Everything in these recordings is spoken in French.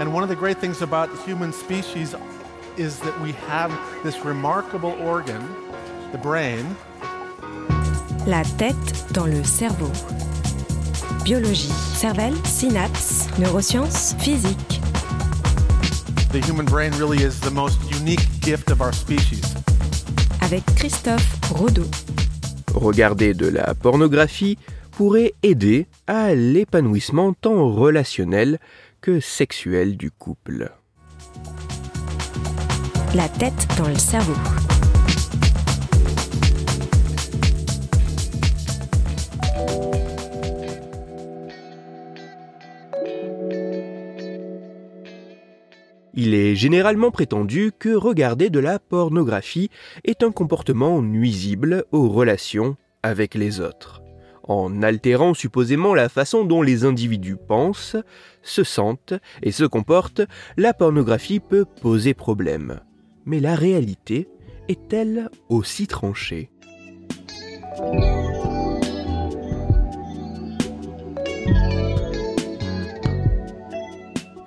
And one of the great things about the human species is that we have this remarkable organ, the brain. La tête dans le cerveau. Biologie, cervelle, synapses, neurosciences, physique. The human brain really is the most unique gift of our species. Avec Christophe Rodeau. Regarder de la pornographie pourrait aider à l'épanouissement tant relationnel que sexuel du couple. La tête dans le cerveau. Il est généralement prétendu que regarder de la pornographie est un comportement nuisible aux relations avec les autres, en altérant supposément la façon dont les individus pensent, se sentent et se comportent, la pornographie peut poser problème. Mais la réalité est-elle aussi tranchée?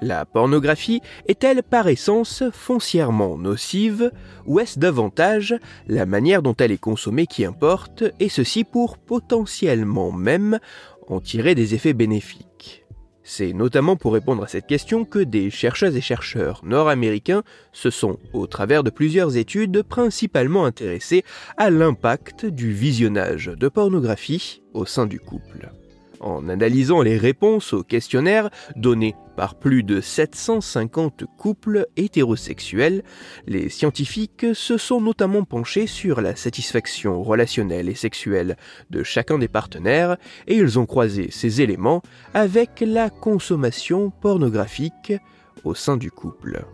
La pornographie est-elle par essence foncièrement nocive ou est-ce davantage la manière dont elle est consommée qui importe et ceci pour potentiellement même en tirer des effets bénéfiques? C'est notamment pour répondre à cette question que des chercheuses et chercheurs nord-américains se sont, au travers de plusieurs études, principalement intéressés à l'impact du visionnage de pornographie au sein du couple. En analysant les réponses aux questionnaires donnés par plus de 750 couples hétérosexuels, les scientifiques se sont notamment penchés sur la satisfaction relationnelle et sexuelle de chacun des partenaires et ils ont croisé ces éléments avec la consommation pornographique au sein du couple.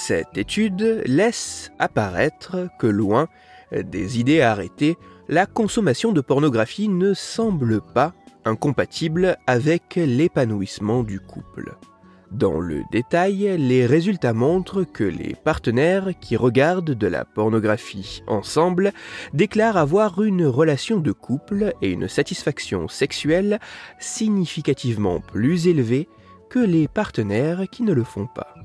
Cette étude laisse apparaître que loin des idées arrêtées, la consommation de pornographie ne semble pas incompatible avec l'épanouissement du couple. Dans le détail, les résultats montrent que les partenaires qui regardent de la pornographie ensemble déclarent avoir une relation de couple et une satisfaction sexuelle significativement plus élevée que les partenaires qui ne le font pas.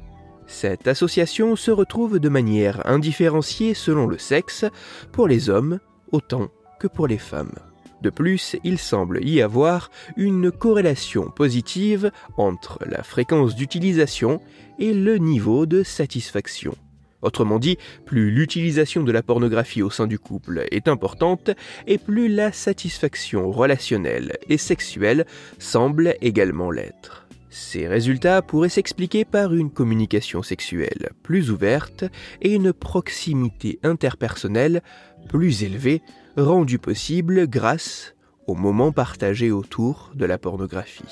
Cette association se retrouve de manière indifférenciée selon le sexe, pour les hommes autant que pour les femmes. De plus, il semble y avoir une corrélation positive entre la fréquence d'utilisation et le niveau de satisfaction. Autrement dit, plus l'utilisation de la pornographie au sein du couple est importante, et plus la satisfaction relationnelle et sexuelle semble également l'être. Ces résultats pourraient s'expliquer par une communication sexuelle plus ouverte et une proximité interpersonnelle plus élevée, rendue possible grâce aux moments partagés autour de la pornographie.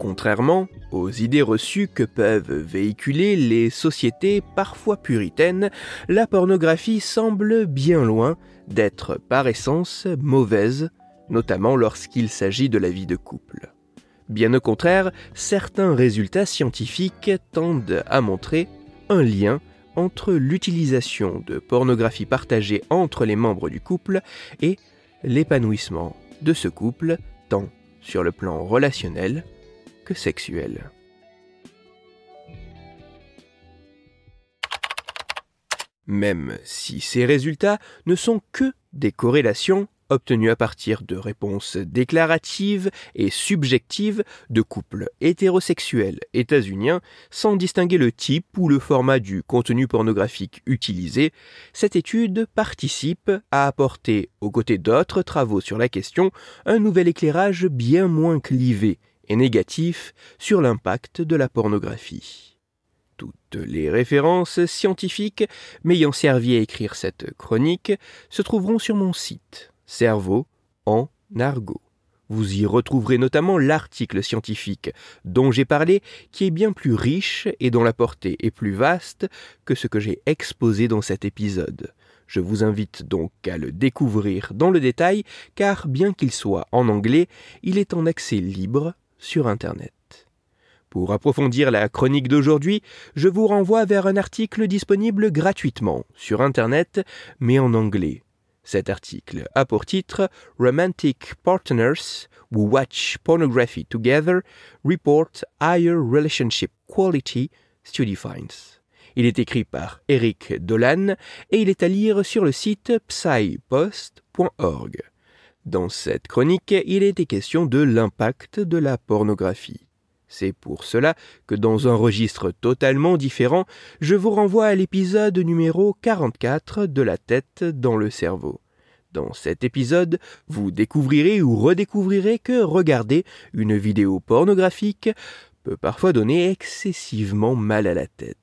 Contrairement aux idées reçues que peuvent véhiculer les sociétés parfois puritaines, la pornographie semble bien loin d'être par essence mauvaise, notamment lorsqu'il s'agit de la vie de couple. Bien au contraire, certains résultats scientifiques tendent à montrer un lien entre l'utilisation de pornographie partagée entre les membres du couple et l'épanouissement de ce couple, tant sur le plan relationnel sexuelle. Même si ces résultats ne sont que des corrélations obtenues à partir de réponses déclaratives et subjectives de couples hétérosexuels états-uniens sans distinguer le type ou le format du contenu pornographique utilisé, cette étude participe à apporter, aux côtés d'autres travaux sur la question, un nouvel éclairage bien moins clivé négatif sur l'impact de la pornographie. Toutes les références scientifiques m'ayant servi à écrire cette chronique se trouveront sur mon site Cerveau en. Vous y retrouverez notamment l'article scientifique dont j'ai parlé, qui est bien plus riche et dont la portée est plus vaste que ce que j'ai exposé dans cet épisode. Je vous invite donc à le découvrir dans le détail, car bien qu'il soit en anglais, il est en accès libre sur Internet. Pour approfondir la chronique d'aujourd'hui, je vous renvoie vers un article disponible gratuitement sur Internet, mais en anglais. Cet article a pour titre Romantic Partners Who Watch Pornography Together Report Higher Relationship Quality Study Finds. Il est écrit par Eric Dolan et il est à lire sur le site psypost.org. Dans cette chronique, il était question de l'impact de la pornographie. C'est pour cela que dans un registre totalement différent, je vous renvoie à l'épisode numéro 44 de la tête dans le cerveau. Dans cet épisode, vous découvrirez ou redécouvrirez que regarder une vidéo pornographique peut parfois donner excessivement mal à la tête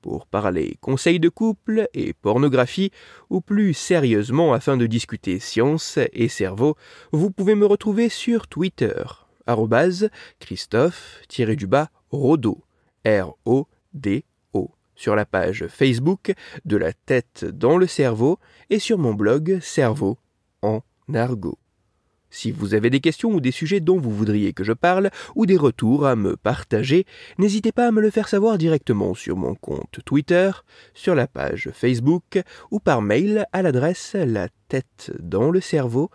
pour parler conseils de couple et pornographie, ou plus sérieusement afin de discuter science et cerveau, vous pouvez me retrouver sur Twitter, Christophe-Rodo, R-O-D-O, sur la page Facebook de la tête dans le cerveau et sur mon blog Cerveau en argot. Si vous avez des questions ou des sujets dont vous voudriez que je parle, ou des retours à me partager, n'hésitez pas à me le faire savoir directement sur mon compte Twitter, sur la page Facebook, ou par mail à l'adresse la tête dans le cerveau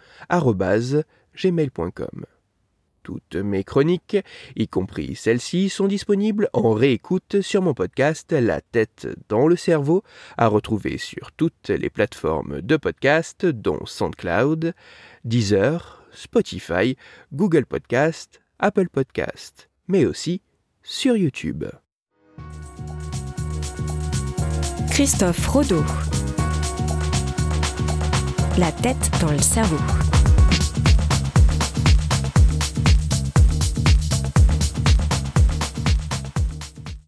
gmail.com. Toutes mes chroniques, y compris celles-ci, sont disponibles en réécoute sur mon podcast La tête dans le cerveau, à retrouver sur toutes les plateformes de podcast, dont SoundCloud, Deezer, Spotify, Google Podcast, Apple Podcast, mais aussi sur YouTube. Christophe Rodeau. La tête dans le cerveau.